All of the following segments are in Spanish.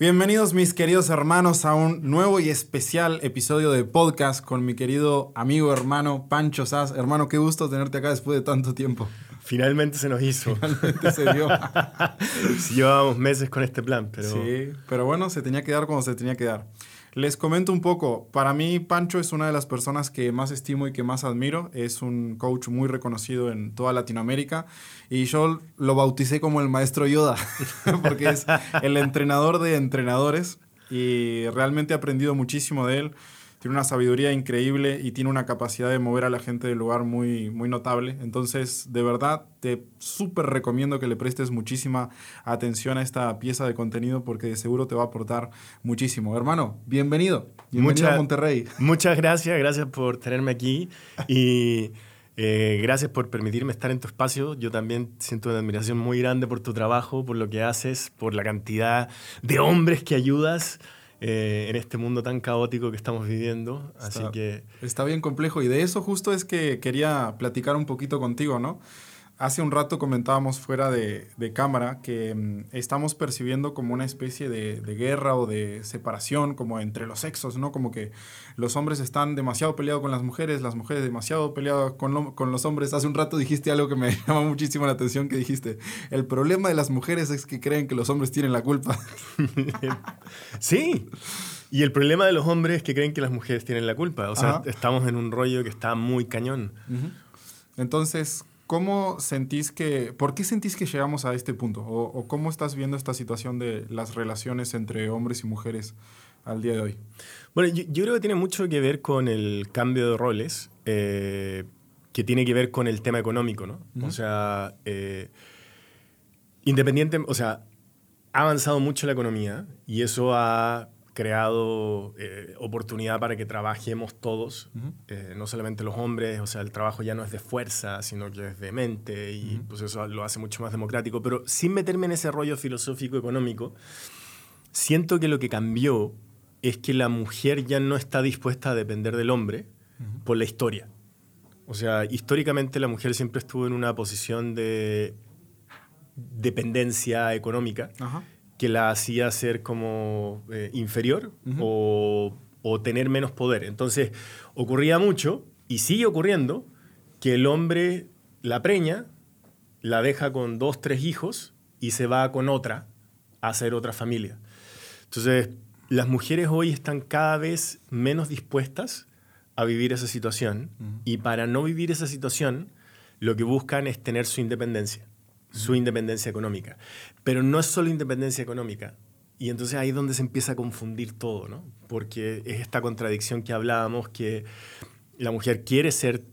Bienvenidos mis queridos hermanos a un nuevo y especial episodio de podcast con mi querido amigo hermano Pancho Sass. Hermano, qué gusto tenerte acá después de tanto tiempo. Finalmente se nos hizo. Finalmente se dio. sí, llevábamos meses con este plan, pero... Sí, pero bueno, se tenía que dar como se tenía que dar. Les comento un poco. Para mí, Pancho es una de las personas que más estimo y que más admiro. Es un coach muy reconocido en toda Latinoamérica. Y yo lo bauticé como el maestro Yoda, porque es el entrenador de entrenadores. Y realmente he aprendido muchísimo de él tiene una sabiduría increíble y tiene una capacidad de mover a la gente del lugar muy, muy notable. Entonces, de verdad, te súper recomiendo que le prestes muchísima atención a esta pieza de contenido porque de seguro te va a aportar muchísimo. Hermano, bienvenido. Bienvenido a Monterrey. Muchas gracias, gracias por tenerme aquí y... Eh, gracias por permitirme estar en tu espacio. Yo también siento una admiración muy grande por tu trabajo, por lo que haces, por la cantidad de hombres que ayudas. Eh, en este mundo tan caótico que estamos viviendo. Así que... Está bien complejo y de eso justo es que quería platicar un poquito contigo, ¿no? Hace un rato comentábamos fuera de, cámara que mm, estamos percibiendo como una especie de, guerra o de separación como entre los sexos, ¿no? Como que los hombres están demasiado peleados con las mujeres, las mujeres demasiado peleadas con, con los hombres. Hace un rato dijiste algo que me llamó muchísimo la atención, que dijiste, el problema de las mujeres es que creen que los hombres tienen la culpa. sí. Y el problema de los hombres es que creen que las mujeres tienen la culpa. O sea, estamos en un rollo que está muy cañón. Entonces, ¿Cómo sentís que, por qué sentís que llegamos a este punto? O, cómo estás viendo esta situación de las relaciones entre hombres y mujeres al día de hoy? Bueno, yo, creo que tiene mucho que ver con el cambio de roles, eh, que tiene que ver con el tema económico, ¿no? O sea, eh, independiente, o sea, ha avanzado mucho la economía y eso ha creado eh, oportunidad para que trabajemos todos, eh, no solamente los hombres, o sea, el trabajo ya no es de fuerza, sino que es de mente y pues eso lo hace mucho más democrático, pero sin meterme en ese rollo filosófico económico, siento que lo que cambió es que la mujer ya no está dispuesta a depender del hombre por la historia. O sea, históricamente la mujer siempre estuvo en una posición de dependencia económica que la hacía ser como eh, inferior o, tener menos poder. Entonces, ocurría mucho, y sigue ocurriendo, que el hombre la preña, la deja con dos, tres hijos y se va con otra a hacer otra familia. Entonces, las mujeres hoy están cada vez menos dispuestas a vivir esa situación y para no vivir esa situación, lo que buscan es tener su independencia su independencia económica. Pero no es solo independencia económica. Y entonces ahí es donde se empieza a confundir todo, ¿no? Porque es esta contradicción que hablábamos, que la mujer quiere ser,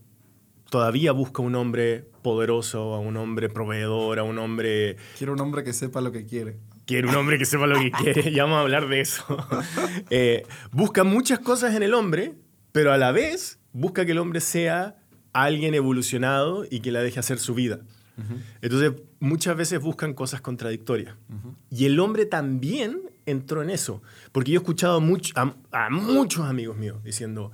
todavía busca un hombre poderoso, a un hombre proveedor, a un hombre... Quiere un hombre que sepa lo que quiere. Quiere un hombre que sepa lo que quiere, ya vamos a hablar de eso. Eh, busca muchas cosas en el hombre, pero a la vez busca que el hombre sea alguien evolucionado y que la deje hacer su vida. Entonces, muchas veces buscan cosas contradictorias. Y el hombre también entró en eso. Porque yo he escuchado mucho, a, muchos amigos míos diciendo,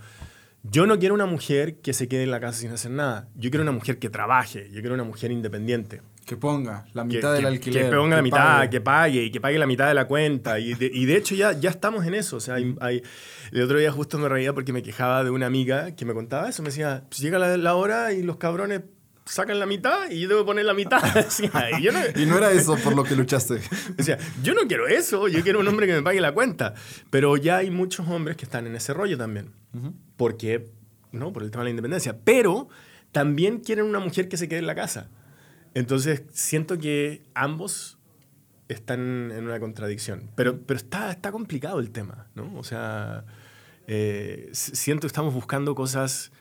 yo no quiero una mujer que se quede en la casa sin hacer nada. Yo quiero una mujer que trabaje. Yo quiero una mujer independiente. Que ponga la mitad del alquiler. Que ponga la mitad, que pague y que pague la mitad de la cuenta. Y de, hecho ya, ya estamos en eso. O sea, hay, el otro día justo me reía porque me quejaba de una amiga que me contaba eso. Me decía, pues llega la hora y los cabrones sacan la mitad y yo debo poner la mitad. y no era eso por lo que luchaste. Sea, yo no quiero eso, yo quiero un hombre que me pague la cuenta. Pero ya hay muchos hombres que están en ese rollo también. Porque, no, por el tema de la independencia. Pero también quieren una mujer que se quede en la casa. Entonces, siento que ambos están en una contradicción. Pero, pero está, está complicado el tema, ¿no? O sea, eh, siento que estamos buscando cosas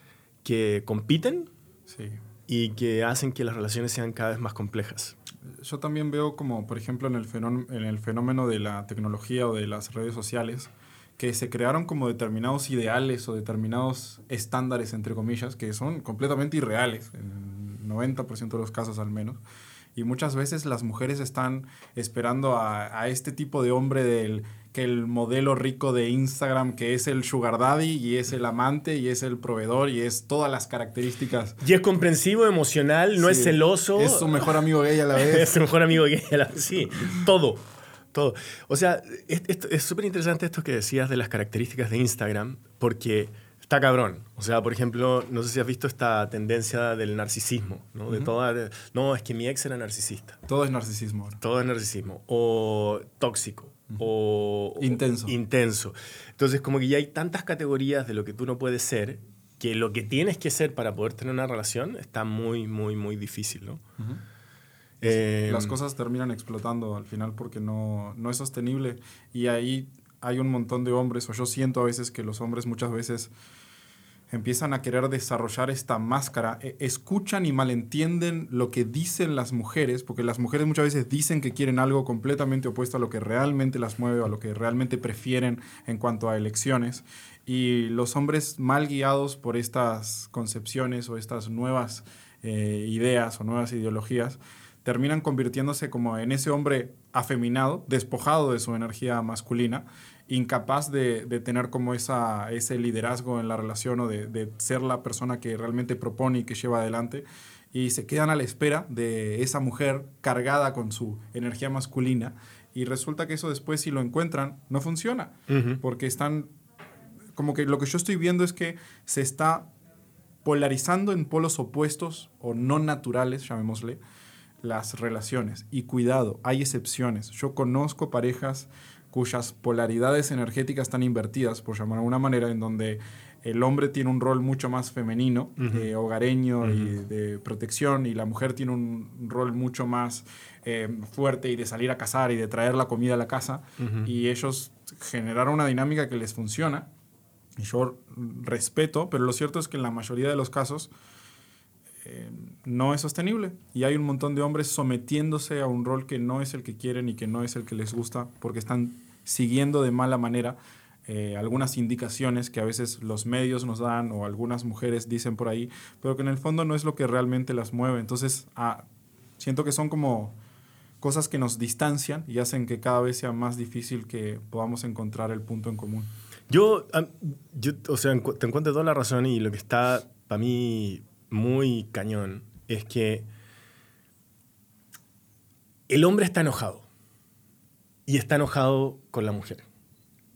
que compiten. Sí y que hacen que las relaciones sean cada vez más complejas. Yo también veo como, por ejemplo, en el, en el fenómeno de la tecnología o de las redes sociales, que se crearon como determinados ideales o determinados estándares, entre comillas, que son completamente irreales, en 90% de los casos al menos. Y muchas veces las mujeres están esperando a, a este tipo de hombre del que el modelo rico de Instagram, que es el sugar daddy y es el amante y es el proveedor y es todas las características. Y es comprensivo, emocional, no es celoso. Es su mejor amigo gay a la vez. es su mejor amigo gay a la vez, sí, todo. Todo. O sea, es súper interesante esto que decías de las características de Instagram, porque está cabrón. O sea, por ejemplo, no sé si has visto esta tendencia del narcisismo, ¿no? De toda, no, es que mi ex era narcisista. Todo es narcisismo. Todo es narcisismo. O tóxico. O intenso. intenso. Entonces, como que ya hay tantas categorías de lo que tú no puedes ser, que lo que tienes que ser para poder tener una relación está muy, muy, muy difícil, ¿no? Las em, cosas terminan explotando al final porque no, no es sostenible. Y ahí hay un montón de hombres, o yo siento a veces que los hombres muchas veces empiezan a querer desarrollar esta máscara, e, escuchan y malentienden lo que dicen las mujeres, porque las mujeres muchas veces dicen que quieren algo completamente opuesto a lo que realmente las mueve, a lo que realmente prefieren en cuanto a elecciones, y los hombres mal guiados por estas concepciones o estas nuevas eh, ideas o nuevas ideologías, terminan convirtiéndose como en ese hombre afeminado, despojado de su energía masculina, incapaz de, tener como esa, ese liderazgo en la relación o de, ser la persona que realmente propone y que lleva adelante. Y se quedan a la espera de esa mujer cargada con su energía masculina. Y resulta que eso después, si lo encuentran, no funciona. Porque están. Como que lo que yo estoy viendo es que se está polarizando en polos opuestos o no naturales, llamémosle, las relaciones. Y cuidado, hay excepciones. Yo conozco parejas cuyas polaridades energéticas están invertidas, por llamar de alguna manera, en donde el hombre tiene un rol mucho más femenino, eh, hogareño y de protección, y la mujer tiene un rol mucho más eh, fuerte y de salir a cazar y de traer la comida a la casa, y ellos generaron una dinámica que les funciona, y yo respeto, pero lo cierto es que en la mayoría de los casos eh, no es sostenible, y hay un montón de hombres sometiéndose a un rol que no es el que quieren y que no es el que les gusta, porque están siguiendo de mala manera eh, algunas indicaciones que a veces los medios nos dan o algunas mujeres dicen por ahí, pero que en el fondo no es lo que realmente las mueve. Entonces, ah, siento que son como cosas que nos distancian y hacen que cada vez sea más difícil que podamos encontrar el punto en común. Yo, yo o sea, te encuentro toda la razón y lo que está para mí muy cañón es que el hombre está enojado y está enojado con la mujer.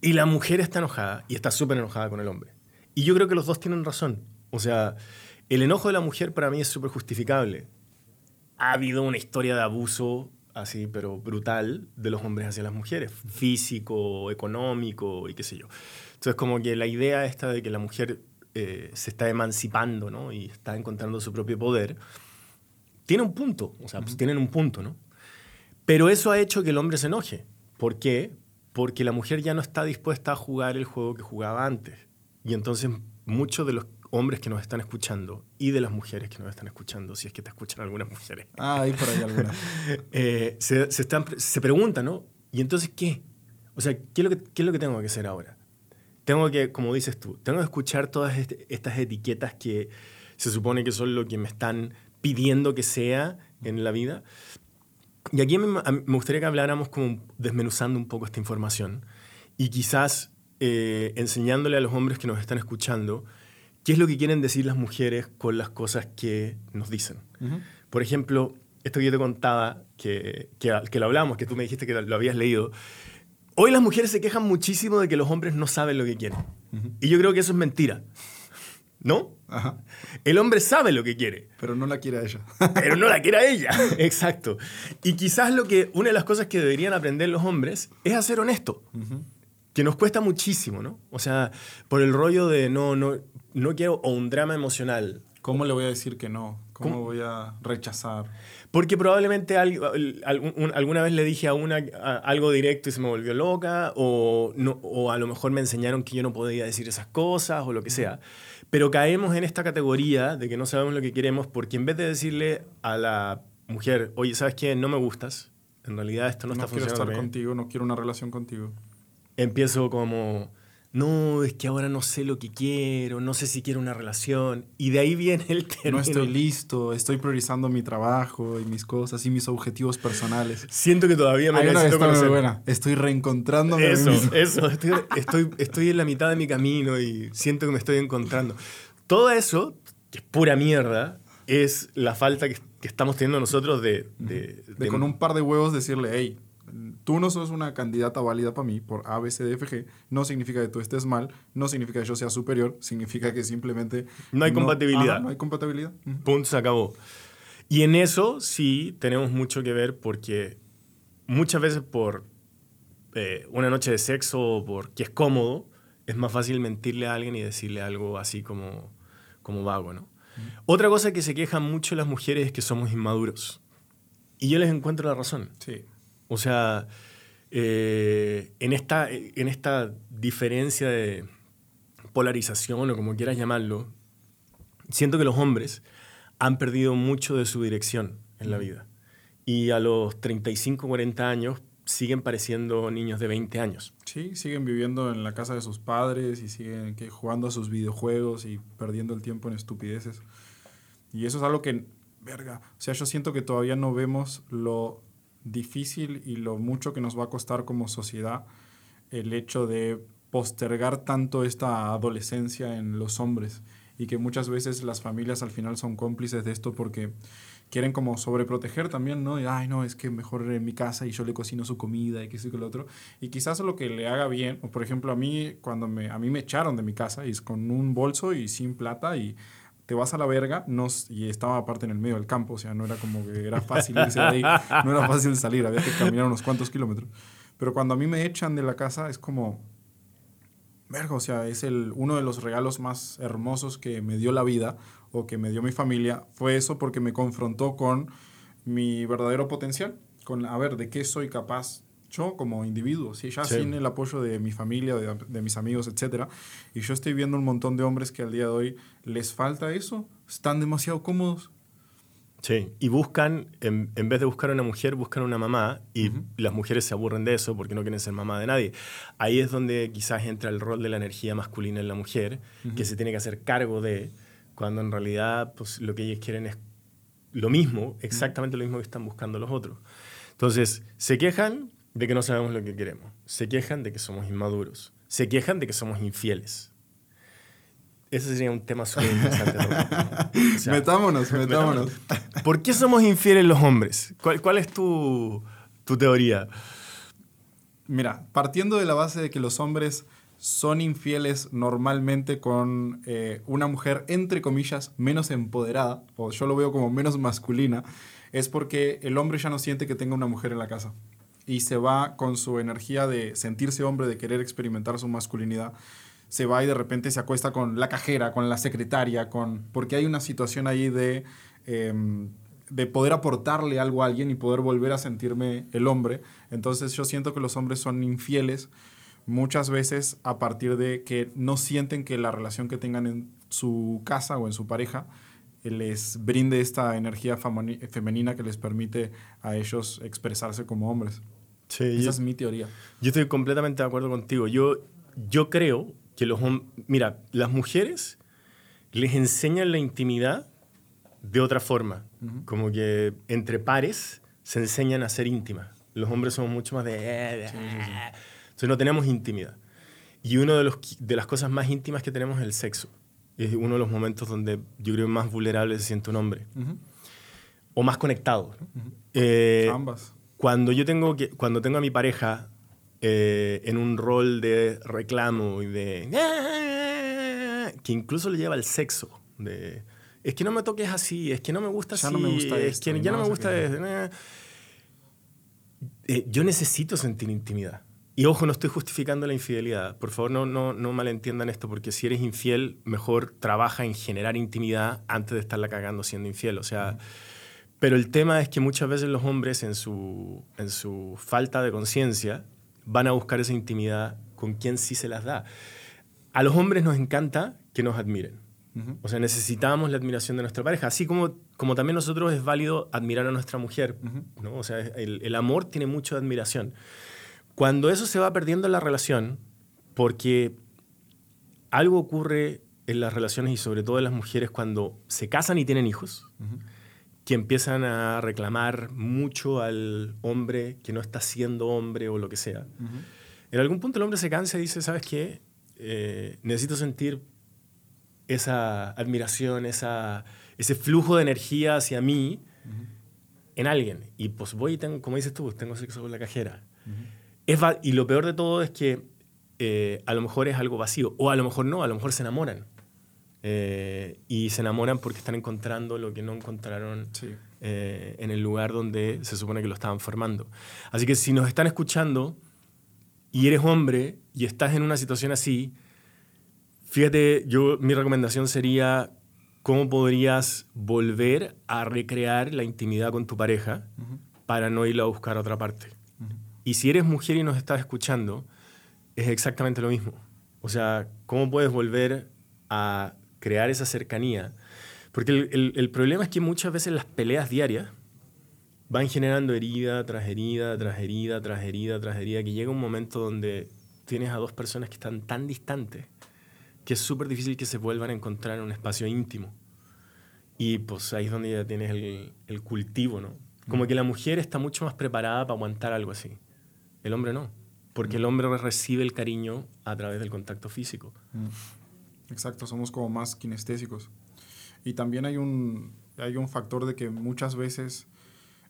Y la mujer está enojada y está súper enojada con el hombre. Y yo creo que los dos tienen razón. O sea, el enojo de la mujer para mí es súper justificable. Ha habido una historia de abuso así, pero brutal, de los hombres hacia las mujeres, físico, económico y qué sé yo. Entonces, como que la idea esta de que la mujer eh, se está emancipando ¿no? y está encontrando su propio poder, tiene un punto, o sea, pues tienen un punto, ¿no? Pero eso ha hecho que el hombre se enoje. ¿Por qué? Porque la mujer ya no está dispuesta a jugar el juego que jugaba antes. Y entonces muchos de los hombres que nos están escuchando y de las mujeres que nos están escuchando, si es que te escuchan algunas mujeres. Ah, ahí por ahí algunas. Eh, se, se, están, se preguntan, ¿no? ¿Y entonces qué? O sea, ¿qué es, lo que, ¿qué es lo que tengo que hacer ahora? Tengo que, como dices tú, tengo que escuchar todas este, estas etiquetas que se supone que son lo que me están pidiendo que sea en la vida. Y aquí me, gustaría que habláramos como desmenuzando un poco esta información y quizás eh, enseñándole a los hombres que nos están escuchando qué es lo que quieren decir las mujeres con las cosas que nos dicen. Por ejemplo, esto que yo te contaba, que, que, lo hablamos, que tú me dijiste que lo habías leído. Hoy las mujeres se quejan muchísimo de que los hombres no saben lo que quieren. Y yo creo que eso es mentira. ¿No? El hombre sabe lo que quiere. Pero no la quiere a ella. pero no la quiere a ella. Exacto. Y quizás lo que, una de las cosas que deberían aprender los hombres es a ser honesto. Que nos cuesta muchísimo, ¿no? O sea, por el rollo de no, no, no quiero, o un drama emocional. ¿Cómo le voy a decir que no? ¿Cómo, voy a rechazar? Porque probablemente alguna vez le dije a una algo directo y se me volvió loca, o, no, o a lo mejor me enseñaron que yo no podía decir esas cosas, o lo que sea. Pero caemos en esta categoría de que no sabemos lo que queremos porque en vez de decirle a la mujer, oye, ¿sabes qué? No me gustas. En realidad esto no, está funcionando. No quiero estar contigo, no quiero una relación contigo. Empiezo como, no, es que ahora no sé lo que quiero, no sé si quiero una relación. Y de ahí viene el término. No estoy listo, estoy priorizando mi trabajo y mis cosas y mis objetivos personales. Siento que todavía me necesito conocer. buena. Estoy reencontrándome. Eso, eso. Estoy, estoy, estoy, en la mitad de mi camino y siento que me estoy encontrando. Todo eso, que es pura mierda, es la falta que, que estamos teniendo nosotros de, de, de, con un par de huevos decirle, hey, tú no sos una candidata válida para mí por A, B, C, D, F, G, no significa que tú estés mal, no significa que yo sea superior, significa que simplemente... No hay compatibilidad. no hay compatibilidad. Punto, se acabó. Y en eso sí tenemos mucho que ver porque muchas veces por eh, una noche de sexo o porque es cómodo, es más fácil mentirle a alguien y decirle algo así como, como vago, ¿no? Otra cosa que se quejan mucho las mujeres es que somos inmaduros. Y yo les encuentro la razón. Sí. O sea, eh, en, esta, en esta diferencia de polarización o como quieras llamarlo, siento que los hombres han perdido mucho de su dirección en la vida. Y a los 35, 40 años siguen pareciendo niños de 20 años. Sí, siguen viviendo en la casa de sus padres y siguen jugando a sus videojuegos y perdiendo el tiempo en estupideces. Y eso es algo que, verga, o sea, yo siento que todavía no vemos lo difícil y lo mucho que nos va a costar como sociedad el hecho de postergar tanto esta adolescencia en los hombres y que muchas veces las familias al final son cómplices de esto porque quieren como sobreproteger también, ¿no? Y, ay, no, es que mejor en mi casa y yo le cocino su comida y que eso y que lo otro. Y quizás lo que le haga bien, o por ejemplo, a mí, cuando me, a mí me echaron de mi casa y es con un bolso y sin plata y te vas a la verga, no, y estaba aparte en el medio del campo, o sea, no era como que era fácil irse de ahí, no era fácil salir, había que caminar unos cuantos kilómetros. Pero cuando a mí me echan de la casa es como, verga, o sea, es el, uno de los regalos más hermosos que me dio la vida, o que me dio mi familia fue eso porque me confrontó con mi verdadero potencial, con a ver de qué soy capaz yo como individuo, ¿sí? ya sin el apoyo de mi familia, de, de, mis amigos, etc. Y yo estoy viendo un montón de hombres que al día de hoy les falta eso, están demasiado cómodos. Sí, y buscan, en, en vez de buscar una mujer, buscan una mamá, y las mujeres se aburren de eso porque no quieren ser mamá de nadie. Ahí es donde quizás entra el rol de la energía masculina en la mujer, que se tiene que hacer cargo de cuando en realidad pues, lo que ellos quieren es lo mismo, exactamente lo mismo que están buscando los otros. Entonces, se quejan de que no sabemos lo que queremos, se quejan de que somos inmaduros, se quejan de que somos infieles. Ese sería un tema súper interesante. metámonos, metámonos. ¿Por qué somos infieles los hombres? ¿Cuál, cuál es tu, tu teoría? Mira, partiendo de la base de que los hombres son infieles normalmente con eh, una mujer, entre comillas, menos empoderada, o yo lo veo como menos masculina, es porque el hombre ya no siente que tenga una mujer en la casa. Y se va con su energía de sentirse hombre, de querer experimentar su masculinidad. Se va y de repente se acuesta con la cajera, con la secretaria, con porque hay una situación ahí de, em, de poder aportarle algo a alguien y poder volver a sentirme el hombre. Entonces yo siento que los hombres son infieles muchas veces a partir de que no sienten que la relación que tengan en su casa o en su pareja les brinde esta energía femenina que les permite a ellos expresarse como hombres. Esa es mi teoría. Yo estoy completamente de acuerdo contigo. Yo, yo creo que los hombres... Mira, las mujeres les enseñan la intimidad de otra forma. Como que entre pares se enseñan a ser íntimas. Los hombres somos mucho más de... Entonces no tenemos intimidad. Y una de, los, de las cosas más íntimas que tenemos es el sexo. Es uno de los momentos donde yo creo más vulnerable se siente un hombre. O más conectado. Eh, Ambas. Cuando yo tengo, que, cuando tengo a mi pareja eh, en un rol de reclamo y de... que incluso le lleva al sexo. De, es que no me toques así, es que no me gusta así, no me gusta es que ya no me gusta... Eh, yo necesito sentir intimidad. Y ojo, no estoy justificando la infidelidad. Por favor, no, no, no malentiendan esto, porque si eres infiel, mejor trabaja en generar intimidad antes de estarla cagando siendo infiel. O sea, pero el tema es que muchas veces los hombres, en su, en su falta de conciencia, van a buscar esa intimidad con quien sí se las da. A los hombres nos encanta que nos admiren. O sea, necesitamos la admiración de nuestra pareja, así como, como también nosotros es válido admirar a nuestra mujer. ¿no? O sea, el, el amor tiene mucha admiración. Cuando eso se va perdiendo en la relación, porque algo ocurre en las relaciones y sobre todo en las mujeres cuando se casan y tienen hijos, que empiezan a reclamar mucho al hombre que no está siendo hombre o lo que sea. En algún punto el hombre se cansa y dice, ¿sabes qué? Eh, necesito sentir esa admiración, esa, ese flujo de energía hacia mí en alguien. Y pues voy y tengo, como dices tú, pues tengo sexo con la cajera. es y lo peor de todo es que eh, a lo mejor es algo vacío, o a lo mejor no, a lo mejor se enamoran. Eh, y se enamoran porque están encontrando lo que no encontraron eh, en el lugar donde se supone que lo estaban formando. Así que si nos están escuchando y eres hombre y estás en una situación así, fíjate, yo mi recomendación sería cómo podrías volver a recrear la intimidad con tu pareja para no ir a buscar a otra parte. Y si eres mujer y nos estás escuchando, es exactamente lo mismo. O sea, ¿cómo puedes volver a crear esa cercanía? Porque el, el, problema es que muchas veces las peleas diarias van generando herida tras herida, tras herida, tras herida, tras herida, que llega un momento donde tienes a dos personas que están tan distantes que es súper difícil que se vuelvan a encontrar en un espacio íntimo. Y pues ahí es donde ya tienes el, el cultivo, ¿no? Como que la mujer está mucho más preparada para aguantar algo así. El hombre no porque el hombre recibe el cariño a través del contacto físico. Mm. Exacto, somos como más kinestésicos. Y también hay un, hay un factor de que muchas veces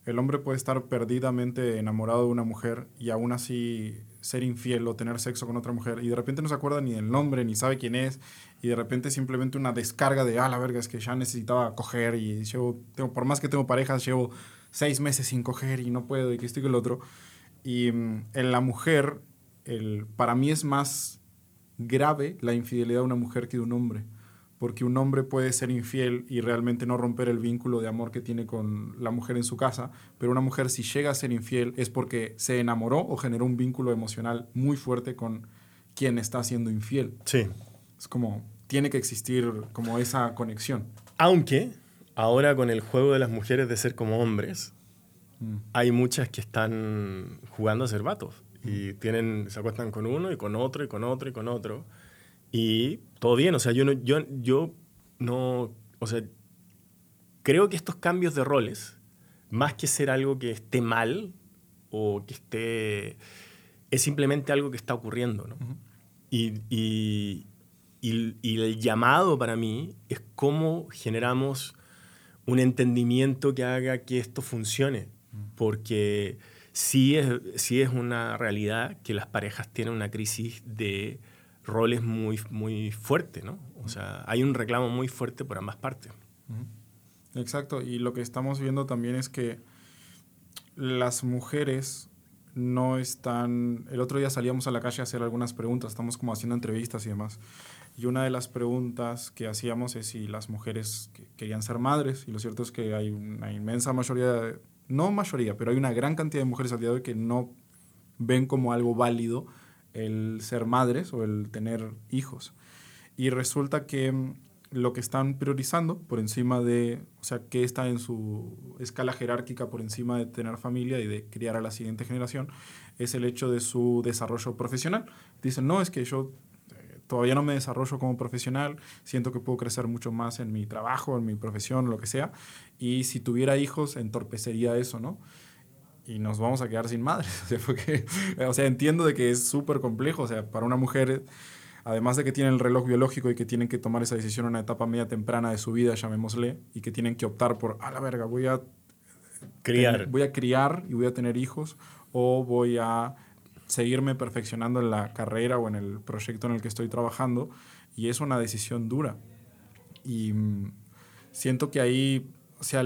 el hombre puede estar perdidamente enamorado de una mujer y aún así ser infiel o tener sexo con otra mujer y de repente no se acuerda ni del nombre, ni sabe quién es y de repente simplemente una descarga de, ah, la verga, es que ya necesitaba coger y llevo, tengo, por más que tengo parejas, llevo seis meses sin coger y no puedo y que estoy con el otro. Y mm, en la mujer, el, para mí es más grave la infidelidad de una mujer que de un hombre. Porque un hombre puede ser infiel y realmente no romper el vínculo de amor que tiene con la mujer en su casa, pero una mujer si llega a ser infiel es porque se enamoró o generó un vínculo emocional muy fuerte con quien está siendo infiel. Sí. Es como, tiene que existir como esa conexión. Aunque ahora con el juego de las mujeres de ser como hombres, Mm. Hay muchas que están jugando a ser vatos y tienen, se acuestan con uno y con otro y con otro y con otro. Y todo bien, o sea, yo no, yo, yo no, o sea, creo que estos cambios de roles, más que ser algo que esté mal o que esté, es simplemente algo que está ocurriendo, ¿no? y, y, y, y el llamado para mí es cómo generamos un entendimiento que haga que esto funcione porque sí es, sí es una realidad que las parejas tienen una crisis de roles muy, muy fuerte, ¿no? O sea, hay un reclamo muy fuerte por ambas partes. Exacto, y lo que estamos viendo también es que las mujeres no están... El otro día salíamos a la calle a hacer algunas preguntas, estamos como haciendo entrevistas y demás. Y una de las preguntas que hacíamos es si las mujeres querían ser madres, y lo cierto es que hay una inmensa mayoría de no mayoría, pero hay una gran cantidad de mujeres al día de hoy que no ven como algo válido el ser madres o el tener hijos. Y resulta que mm, lo que están priorizando por encima de, o sea, que está en su escala jerárquica por encima de tener familia y de criar a la siguiente generación, es el hecho de su desarrollo profesional. Dicen, no, es que yo todavía no me desarrollo como profesional, siento que puedo crecer mucho más en mi trabajo, en mi profesión, lo que sea, y si tuviera hijos entorpecería eso, ¿no? Y nos vamos a quedar sin madres, o sea, porque, o sea entiendo de que es súper complejo, o sea, para una mujer, además de que tiene el reloj biológico y que tienen que tomar esa decisión en una etapa media temprana de su vida, llamémosle, y que tienen que optar por, a la verga, voy a criar, voy a criar y voy a tener hijos, o voy a seguirme perfeccionando en la carrera o en el proyecto en el que estoy trabajando y es una decisión dura. Y mm, siento que ahí, o sea,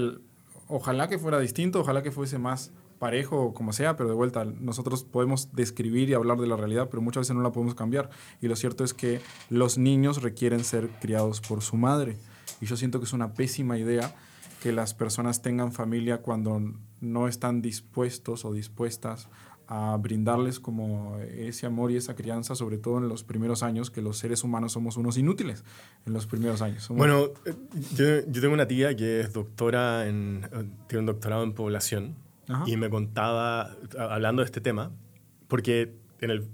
ojalá que fuera distinto, ojalá que fuese más parejo como sea, pero de vuelta, nosotros podemos describir y hablar de la realidad, pero muchas veces no la podemos cambiar. Y lo cierto es que los niños requieren ser criados por su madre. Y yo siento que es una pésima idea que las personas tengan familia cuando no están dispuestos o dispuestas a brindarles como ese amor y esa crianza, sobre todo en los primeros años, que los seres humanos somos unos inútiles en los primeros años. Bueno, eh, yo, tengo una tía que es doctora en, tiene un doctorado en población y me contaba, hablando de este tema, porque en el,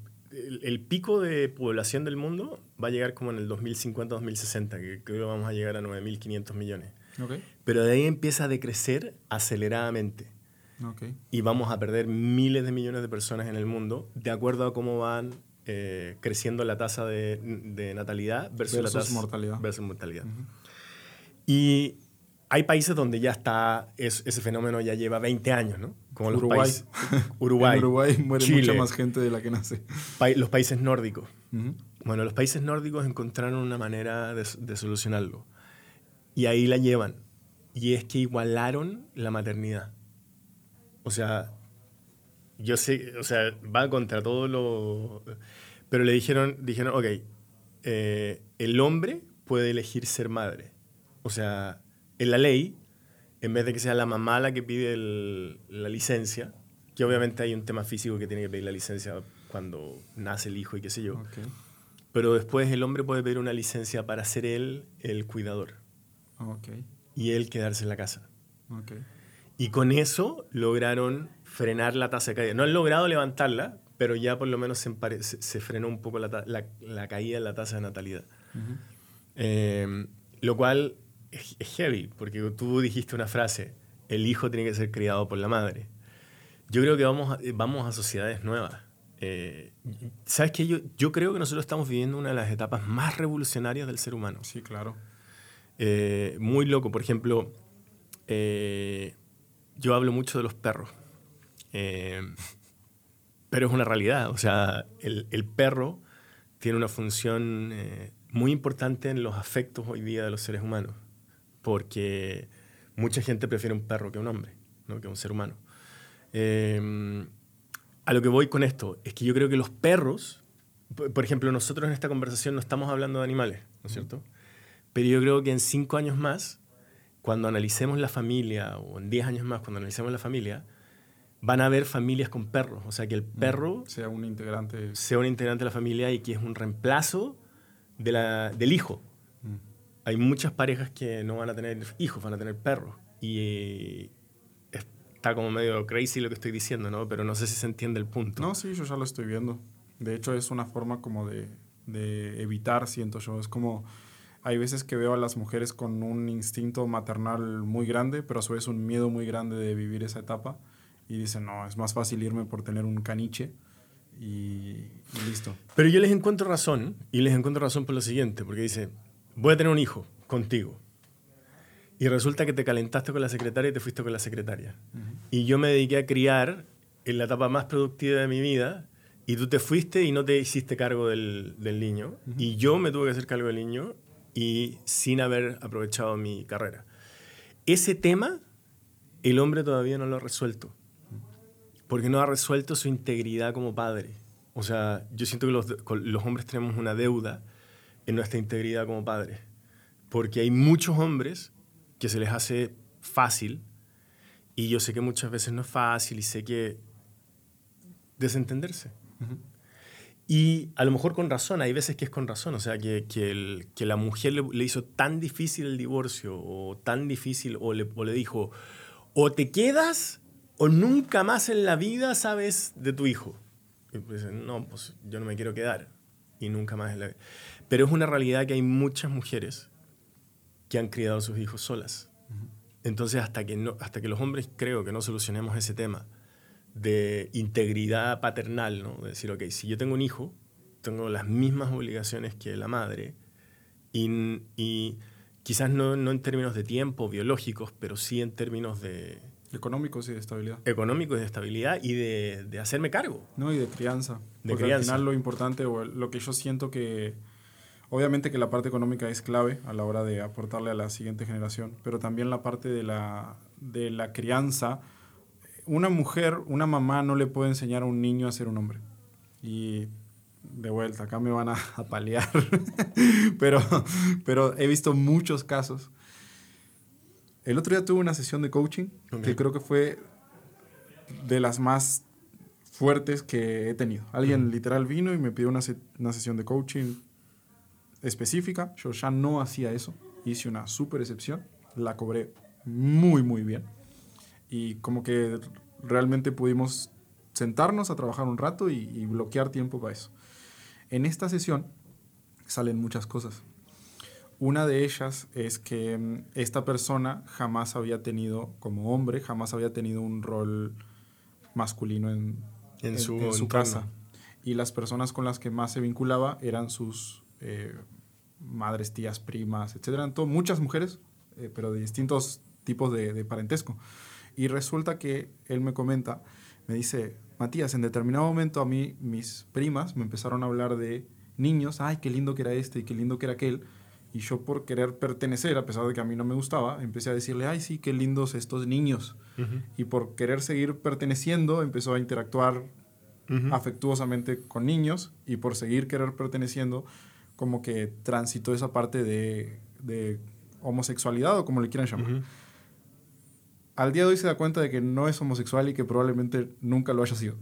el, pico de población del mundo va a llegar como en el 2050-2060, que creo que vamos a llegar a 9.500 millones. Pero de ahí empieza a decrecer aceleradamente. Y vamos a perder miles de millones de personas en el mundo de acuerdo a cómo van eh, creciendo la tasa de, de natalidad versus, la tasa mortalidad. Versus mortalidad. Y hay países donde ya está, ese fenómeno ya lleva 20 años, ¿no? Como Uruguay. Los países, Uruguay. en Uruguay muere mucha más gente de la que nace. los países nórdicos. Bueno, los países nórdicos encontraron una manera de, de, solucionarlo. Y ahí la llevan. Y es que igualaron la maternidad. O sea, yo sé, o sea, va contra todo lo... Pero le dijeron, dijeron, ok, eh, el hombre puede elegir ser madre. O sea, en la ley, en vez de que sea la mamá la que pide la licencia, que obviamente hay un tema físico que tiene que pedir la licencia cuando nace el hijo y qué sé yo, pero después el hombre puede pedir una licencia para ser él el cuidador. Y él quedarse en la casa. Y con eso lograron frenar la tasa de caída. No han logrado levantarla, pero ya por lo menos se, se, frenó un poco la, la, caída en la tasa de natalidad. Em, lo cual es, heavy, porque tú dijiste una frase, el hijo tiene que ser criado por la madre. Yo creo que vamos a, vamos a sociedades nuevas. Eh, ¿Sabes qué? Yo, yo creo que nosotros estamos viviendo una de las etapas más revolucionarias del ser humano. Sí, claro. Eh, muy loco. Por ejemplo, eh, yo hablo mucho de los perros. pero es una realidad. O sea, el, el perro tiene una función muy importante en los afectos hoy día de los seres humanos, porque mucha gente prefiere un perro que un hombre, ¿no? que un ser humano. Em, a lo que voy con esto es que yo creo que los perros, por ejemplo, nosotros en esta conversación no estamos hablando de animales, ¿no es cierto? Pero yo creo que en cinco años más, cuando analicemos la familia, o en diez años más, cuando analicemos la familia, van a haber familias con perros. O sea, que el perro sea un integrante. Sea un integrante de la familia y que es un reemplazo de la, del hijo. Mm. Hay muchas parejas que no van a tener hijos, van a tener perros. Y eh, está como medio crazy lo que estoy diciendo, ¿no? Pero no sé si se entiende el punto. No, sí, yo ya lo estoy viendo. De hecho, es una forma como de, de evitar, siento yo. Es como, hay veces que veo a las mujeres con un instinto maternal muy grande, pero a su vez un miedo muy grande de vivir esa etapa. Y dicen, no, es más fácil irme por tener un caniche y, listo. Pero yo les encuentro razón, y les encuentro razón por lo siguiente, porque dice, voy a tener un hijo contigo. Y resulta que te calentaste con la secretaria y te fuiste con la secretaria. Y yo me dediqué a criar en la etapa más productiva de mi vida, y tú te fuiste y no te hiciste cargo del, del niño. Y yo me tuve que hacer cargo del niño y sin haber aprovechado mi carrera. Ese tema, el hombre todavía no lo ha resuelto porque no ha resuelto su integridad como padre. O sea, yo siento que los, los hombres tenemos una deuda en nuestra integridad como padres, porque hay muchos hombres que se les hace fácil, y yo sé que muchas veces no es fácil, y sé que desentenderse. Y a lo mejor con razón, hay veces que es con razón, o sea, que, que, el, que la mujer le, hizo tan difícil el divorcio, o tan difícil, o le, o le dijo, o te quedas o nunca más en la vida sabes de tu hijo. Y pues, no, pues yo no me quiero quedar. Y nunca más en la vida. Pero es una realidad que hay muchas mujeres que han criado a sus hijos solas. Entonces, hasta que, no, hasta que los hombres creo que no solucionemos ese tema de integridad paternal, ¿no? de decir, ok, si yo tengo un hijo, tengo las mismas obligaciones que la madre, y, y quizás no, no en términos de tiempo biológicos, pero sí en términos de, Económicos y de estabilidad. Económicos y de estabilidad y de, de hacerme cargo. No, y de crianza. De Porque al final lo importante o lo que yo siento que... Obviamente que la parte económica es clave a la hora de aportarle a la siguiente generación, pero también la parte de la, de la crianza. Una mujer, una mamá no le puede enseñar a un niño a ser un hombre. Y de vuelta, acá me van a, a paliar. pero, pero he visto muchos casos el otro día tuve una sesión de coaching que creo que fue de las más fuertes que he tenido. Alguien literal vino y me pidió una, una, sesión de coaching específica. Yo ya no hacía eso. Hice una super excepción. La cobré muy, muy bien. Y como que realmente pudimos sentarnos a trabajar un rato y, y bloquear tiempo para eso. En esta sesión salen muchas cosas. Una de ellas es que mm, esta persona jamás había tenido, como hombre, jamás había tenido un rol masculino en, en, su, casa. Y las personas con las que más se vinculaba eran sus eh, madres, tías, primas, etc. Muchas mujeres eh, pero de distintos tipos de, de parentesco. Y resulta que él me comenta, me dice, Matías, en determinado momento a mí mis primas me empezaron a hablar de niños, ay, qué lindo que era este y qué lindo que era aquel. Y yo por querer pertenecer, a pesar de que a mí no me gustaba, empecé a decirle, ay, sí, qué lindos estos niños. Y por querer seguir perteneciendo, empezó a interactuar afectuosamente con niños y por seguir querer perteneciendo, como que transitó esa parte de, de homosexualidad o como le quieran llamar. Al día de hoy se da cuenta de que no es homosexual y que probablemente nunca lo haya sido.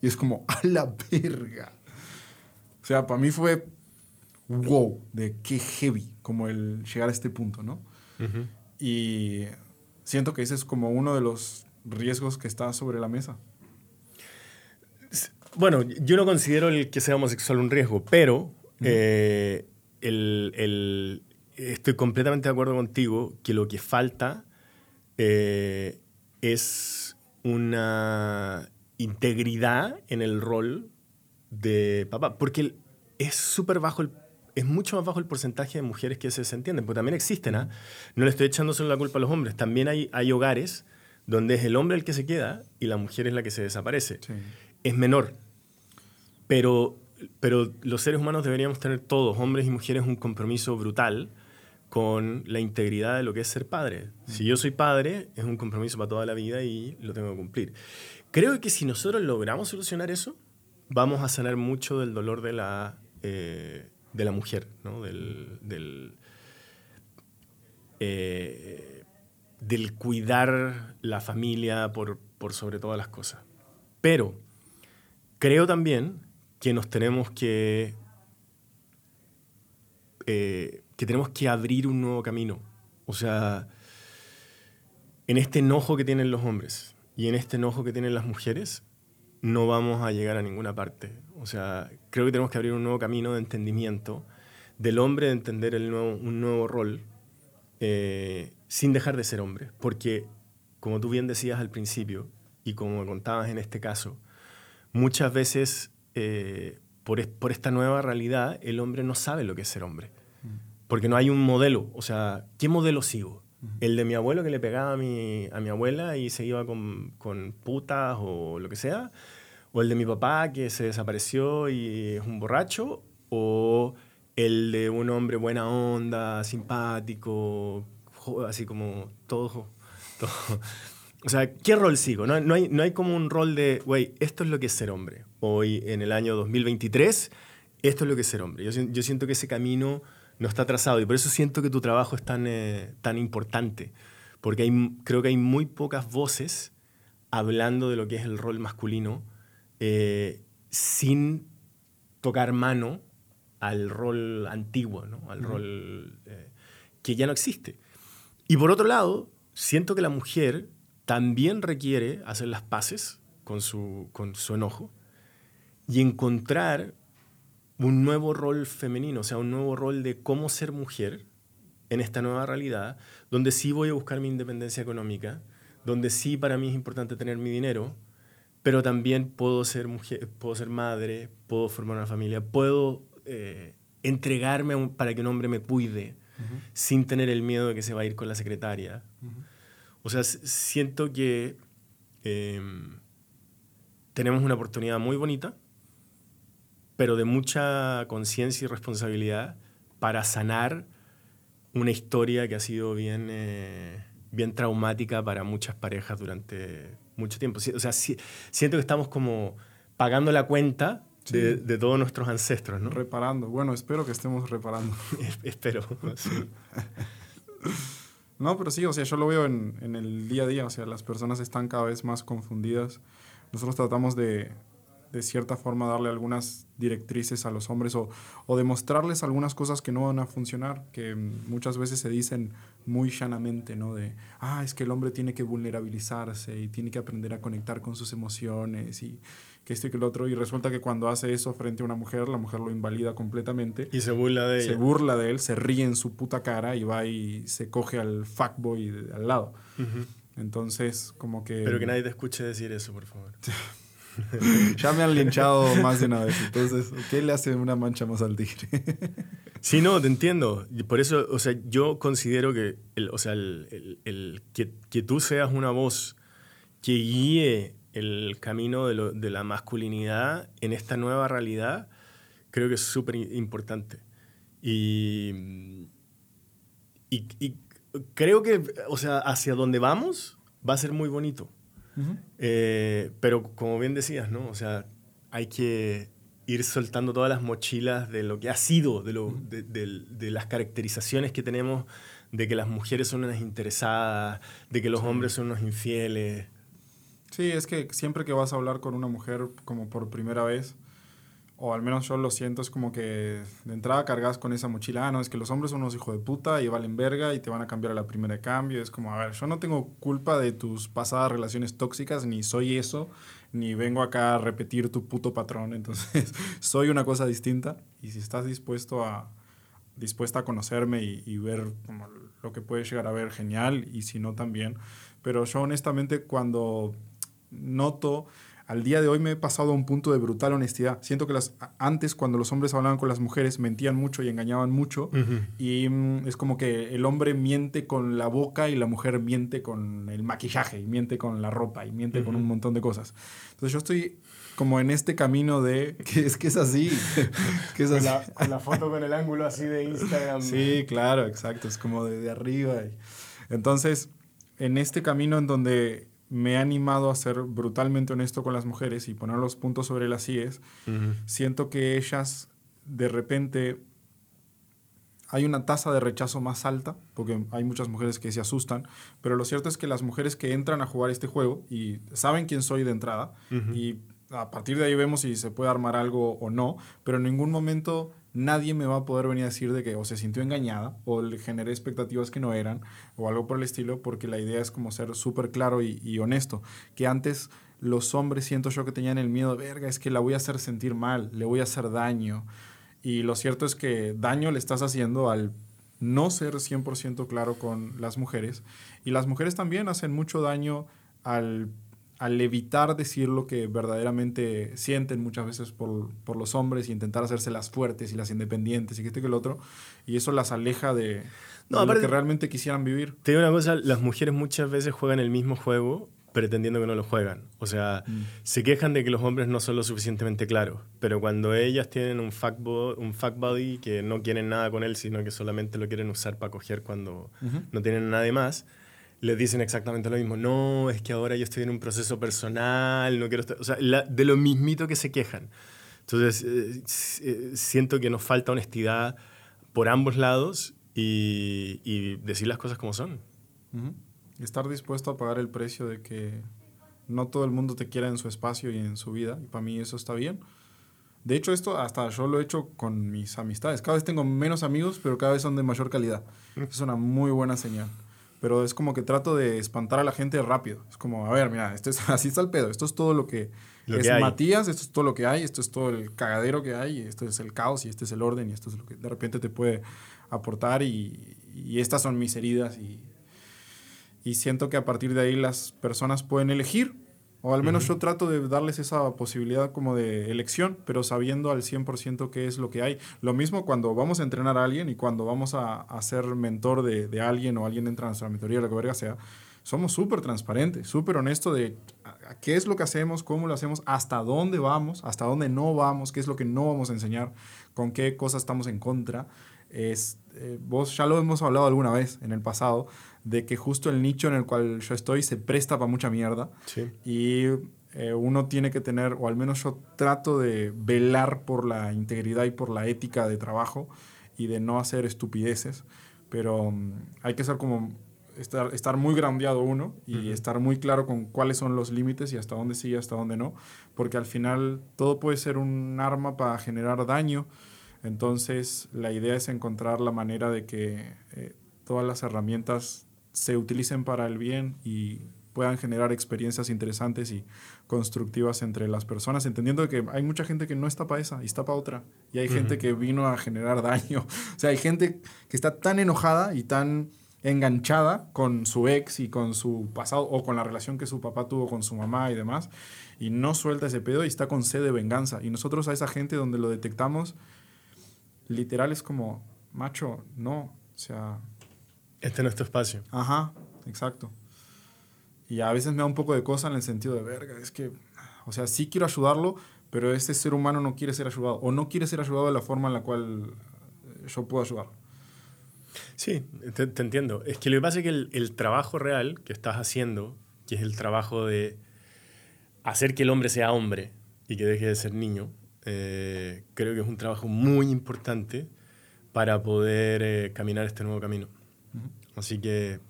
Y es como, a la verga. O sea, para mí fue wow, de qué heavy como el llegar a este punto, ¿no? Y siento que ese es como uno de los riesgos que está sobre la mesa. Bueno, yo no considero el que sea homosexual un riesgo, pero eh, el, estoy completamente de acuerdo contigo que lo que falta eh, es una integridad en el rol de papá, porque es súper bajo el es mucho más bajo el porcentaje de mujeres que se, entienden, porque también existen, ¿ah? No le estoy echando solo la culpa a los hombres, también hay, hay hogares donde es el hombre el que se queda y la mujer es la que se desaparece. Es menor, pero, pero los seres humanos deberíamos tener todos, hombres y mujeres, un compromiso brutal con la integridad de lo que es ser padre. Si yo soy padre, es un compromiso para toda la vida y lo tengo que cumplir. Creo que si nosotros logramos solucionar eso, vamos a sanar mucho del dolor de la, eh, de la mujer, ¿no? del, del, eh, del, cuidar la familia por, por sobre todas las cosas. Pero creo también que nos tenemos que, eh, que tenemos que abrir un nuevo camino. O sea, en este enojo que tienen los hombres y en este enojo que tienen las mujeres, no vamos a llegar a ninguna parte. O sea, creo que tenemos que abrir un nuevo camino de entendimiento del hombre, de entender el nuevo, un nuevo rol, eh, sin dejar de ser hombre. Porque, como tú bien decías al principio, y como contabas en este caso, muchas veces eh, por, por, esta nueva realidad el hombre no sabe lo que es ser hombre. Porque no hay un modelo. O sea, ¿qué modelo sigo? El de mi abuelo que le pegaba a mi, a mi abuela y se iba con, con putas o lo que sea o el de mi papá que se desapareció y es un borracho, o el de un hombre buena onda, simpático, así como todo, O sea, ¿qué rol sigo? No, no, hay, no hay como un rol de, güey, esto es lo que es ser hombre. Hoy, en el año 2023, esto es lo que es ser hombre. Yo, yo siento que ese camino no está trazado y por eso siento que tu trabajo es tan, eh, tan importante. Porque hay, creo que hay muy pocas voces hablando de lo que es el rol masculino eh, sin tocar mano al rol antiguo, ¿no? al rol eh, que ya no existe. Y por otro lado, siento que la mujer también requiere hacer las paces con su, con su enojo y encontrar un nuevo rol femenino, o sea, un nuevo rol de cómo ser mujer en esta nueva realidad, donde sí voy a buscar mi independencia económica, donde sí para mí es importante tener mi dinero, pero también puedo ser mujer, puedo ser madre, puedo formar una familia, puedo eh, entregarme para que un hombre me cuide sin tener el miedo de que se va a ir con la secretaria. O sea, siento que em, tenemos una oportunidad muy bonita, pero de mucha conciencia y responsabilidad para sanar una historia que ha sido bien, eh, bien traumática para muchas parejas durante mucho tiempo. O sea, siento que estamos como pagando la cuenta de, de, todos nuestros ancestros, ¿no? Reparando. Bueno, espero que estemos reparando. espero, No, pero sí, o sea, yo lo veo en, en, el día a día, o sea, las personas están cada vez más confundidas. Nosotros tratamos de, de cierta forma darle algunas directrices a los hombres o, o, demostrarles algunas cosas que no van a funcionar, que muchas veces se dicen muy llanamente, ¿no? De, ah, es que el hombre tiene que vulnerabilizarse y tiene que aprender a conectar con sus emociones y que esto y que el otro, y resulta que cuando hace eso frente a una mujer, la mujer lo invalida completamente. Y se burla de Se burla de él, se ríe en su puta cara y va y se coge al fuckboy al lado. Entonces, como que... Pero que nadie te escuche decir eso, por favor. ya me han linchado más de una vez. Entonces, ¿qué le hace una mancha más al tigre? Sí, no, te entiendo. Por eso, o sea, yo considero que, el, o sea, el, el, que, que, tú seas una voz que guíe el camino de, lo, de la masculinidad en esta nueva realidad, creo que es súper importante. Y, y, y, creo que, o sea, hacia donde vamos va a ser muy bonito. Eh, pero como bien decías, ¿no? O sea, hay que ir soltando todas las mochilas de lo que ha sido, de, lo, de, de, las caracterizaciones que tenemos de que las mujeres son unas interesadas, de que los hombres son unos infieles. Sí, es que siempre que vas a hablar con una mujer como por primera vez, o al menos yo lo siento, es como que de entrada cargas con esa mochila, ah, no, es que los hombres son unos hijos de puta y valen verga y te van a cambiar a la primera de cambio. Es como, a ver, yo no tengo culpa de tus pasadas relaciones tóxicas, ni soy eso, ni vengo acá a repetir tu puto patrón. Entonces, soy una cosa distinta y si estás dispuesto a, dispuesta a conocerme y, ver como lo que puedes llegar a ver, genial, y si no también. Pero yo honestamente cuando noto al día de hoy me he pasado a un punto de brutal honestidad. Siento que las, antes, cuando los hombres hablaban con las mujeres, mentían mucho y engañaban mucho. Y mm, es como que el hombre miente con la boca y la mujer miente con el maquillaje, y miente con la ropa, y miente con un montón de cosas. Entonces yo estoy como en este camino de que es que es así. que es así. Con, la, foto con el ángulo así de Instagram. Sí, claro, exacto. Es como de, de arriba. Entonces, en este camino en donde me ha animado a ser brutalmente honesto con las mujeres y poner los puntos sobre las IES, siento que ellas de repente hay una tasa de rechazo más alta, porque hay muchas mujeres que se asustan, pero lo cierto es que las mujeres que entran a jugar este juego y saben quién soy de entrada, y a partir de ahí vemos si se puede armar algo o no, pero en ningún momento nadie me va a poder venir a decir de que o se sintió engañada o le generé expectativas que no eran o algo por el estilo, porque la idea es como ser súper claro y, honesto. Que antes los hombres siento yo que tenían el miedo verga, es que la voy a hacer sentir mal, le voy a hacer daño. Y lo cierto es que daño le estás haciendo al no ser 100% claro con las mujeres. Y las mujeres también hacen mucho daño al al evitar decir lo que verdaderamente sienten muchas veces por, por, los hombres y intentar hacerse las fuertes y las independientes y que este que el otro, y eso las aleja de, lo que realmente quisieran vivir. Te digo una cosa, las mujeres muchas veces juegan el mismo juego pretendiendo que no lo juegan. O sea, mm. se quejan de que los hombres no son lo suficientemente claros, pero cuando ellas tienen un fuck, un fuck body que no quieren nada con él, sino que solamente lo quieren usar para coger cuando no tienen nada de más, les dicen exactamente lo mismo. No, es que ahora yo estoy en un proceso personal, no quiero estar... O sea, de lo mismito que se quejan. Entonces, eh, eh, siento que nos falta honestidad por ambos lados y, decir las cosas como son. Estar dispuesto a pagar el precio de que no todo el mundo te quiera en su espacio y en su vida. Y para mí eso está bien. De hecho, esto hasta yo lo he hecho con mis amistades. Cada vez tengo menos amigos, pero cada vez son de mayor calidad. Es una muy buena señal pero es como que trato de espantar a la gente rápido. Es como, a ver, mira, esto es, así está el pedo, esto es todo lo que es Matías, esto es todo lo que hay, esto es todo el cagadero que hay, esto es el caos y este es el orden y esto es lo que de repente te puede aportar y, y estas son mis heridas y, y siento que a partir de ahí las personas pueden elegir o al menos yo trato de darles esa posibilidad como de elección, pero sabiendo al 100% qué es lo que hay. Lo mismo cuando vamos a entrenar a alguien y cuando vamos a, a ser mentor de, de, alguien o alguien entra a nuestra mentoría, lo que verga sea, somos súper transparentes, súper honestos de qué es lo que hacemos, cómo lo hacemos, hasta dónde vamos, hasta dónde no vamos, qué es lo que no vamos a enseñar, con qué cosas estamos en contra. Es, eh, vos ya lo hemos hablado alguna vez en el pasado, de que justo el nicho en el cual yo estoy se presta para mucha mierda. Y eh, uno tiene que tener, o al menos yo trato de velar por la integridad y por la ética de trabajo y de no hacer estupideces. Pero mm, hay que ser como estar, estar muy grandeado uno y estar muy claro con cuáles son los límites y hasta dónde sí y hasta dónde no, porque al final todo puede ser un arma para generar daño. Entonces la idea es encontrar la manera de que eh, todas las herramientas se utilicen para el bien y puedan generar experiencias interesantes y constructivas entre las personas, entendiendo que hay mucha gente que no está para esa y está para otra. Y hay gente que vino a generar daño. O sea, hay gente que está tan enojada y tan enganchada con su ex y con su pasado o con la relación que su papá tuvo con su mamá y demás, y no suelta ese pedo y está con sed de venganza. Y nosotros a esa gente donde lo detectamos, literal es como, macho, no. O sea... Este es tu espacio. Ajá, exacto. Y a veces me da un poco de cosa en el sentido de, verga, es que, o sea, sí quiero ayudarlo, pero este ser humano no quiere ser ayudado o no quiere ser ayudado de la forma en la cual eh, yo puedo ayudarlo. Sí, te, entiendo. Es que lo que pasa es que el, el, trabajo real que estás haciendo, que es el trabajo de hacer que el hombre sea hombre y que deje de ser niño, eh, creo que es un trabajo muy importante para poder eh, caminar este nuevo camino. Así que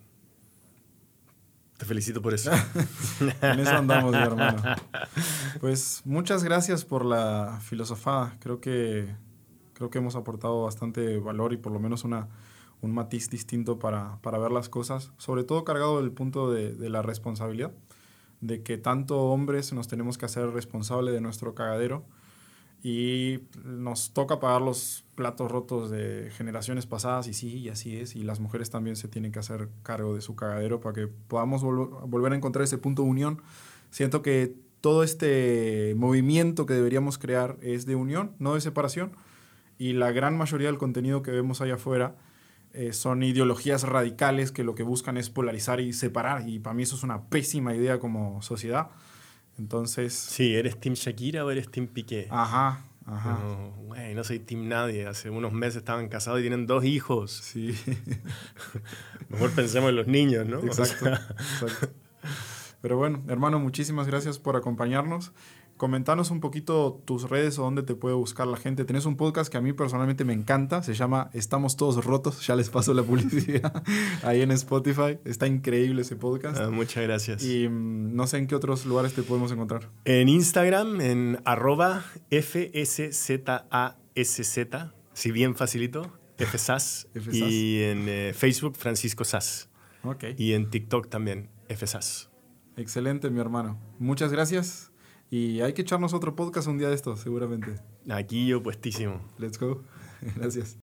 te felicito por eso. en eso andamos, hermano. Pues muchas gracias por la filosofada. Creo que, creo que hemos aportado bastante valor y por lo menos una, un matiz distinto para, para ver las cosas, sobre todo cargado del punto de, de, la responsabilidad, de que tanto hombres nos tenemos que hacer responsable de nuestro cagadero y nos toca pagar los platos rotos de generaciones pasadas y sí, y así es, y las mujeres también se tienen que hacer cargo de su cagadero para que podamos volver a encontrar ese punto de unión. Siento que todo este movimiento que deberíamos crear es de unión, no de separación, y la gran mayoría del contenido que vemos allá afuera eh, son ideologías radicales que lo que buscan es polarizar y separar, y para mí eso es una pésima idea como sociedad. Entonces. Sí, ¿eres Team Shakira o eres Team Piqué? Ajá, ajá. No, güey, no soy Team nadie. Hace unos meses estaban casados y tienen dos hijos. Sí. Mejor pensemos en los niños, ¿no? Exacto, exacto. Pero bueno, hermano, muchísimas gracias por acompañarnos. Comentanos un poquito tus redes o dónde te puede buscar la gente. Tenés un podcast que a mí personalmente me encanta, se llama Estamos Todos Rotos, ya les paso la publicidad ahí en Spotify. Está increíble ese podcast. Ah, muchas gracias. Y mm, no sé en qué otros lugares te podemos encontrar. En Instagram, en arroba FSZASZ, si bien facilito, FSAS. y en eh, Facebook, Francisco Sas. Okay. Y en TikTok también, FSAS. Excelente, mi hermano. Muchas gracias. Y hay que echarnos otro podcast un día de estos, seguramente. Aquí yo puestísimo. Let's go. Gracias.